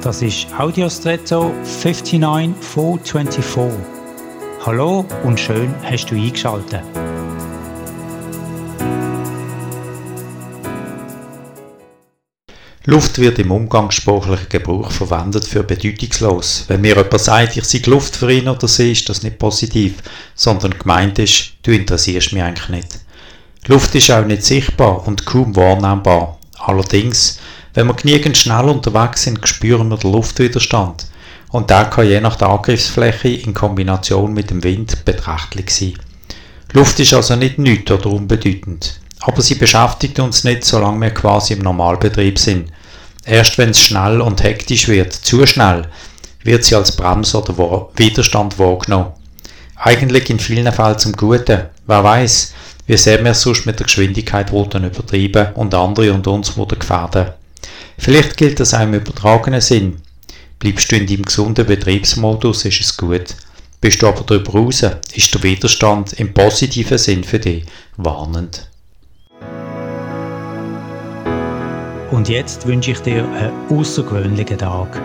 Das ist Audiostretto 59424. Hallo und schön hast du eingeschaltet. Luft wird im umgangssprachlichen Gebrauch verwendet für bedeutungslos. Wenn mir jemand sagt, ich sei Luft für ihn oder sie, ist das nicht positiv, sondern gemeint ist, du interessierst mich eigentlich nicht. Luft ist auch nicht sichtbar und kaum wahrnehmbar. Allerdings, wenn wir genügend schnell unterwegs sind, spüren wir den Luftwiderstand. Und der kann je nach der Angriffsfläche in Kombination mit dem Wind beträchtlich sein. Luft ist also nicht nichts oder unbedeutend. Aber sie beschäftigt uns nicht, solange wir quasi im Normalbetrieb sind. Erst wenn es schnell und hektisch wird, zu schnell, wird sie als Bremse oder Widerstand wahrgenommen. Eigentlich in vielen Fällen zum Guten. Wer weiß, wie sehr wir sonst mit der Geschwindigkeit wollten übertreiben und andere und uns wurden gefährden. Vielleicht gilt das auch im übertragenen Sinn. Bleibst du in deinem gesunden Betriebsmodus, ist es gut. Bist du aber darüber raus, ist der Widerstand im positiven Sinn für dich warnend. Und jetzt wünsche ich dir einen außergewöhnlichen Tag.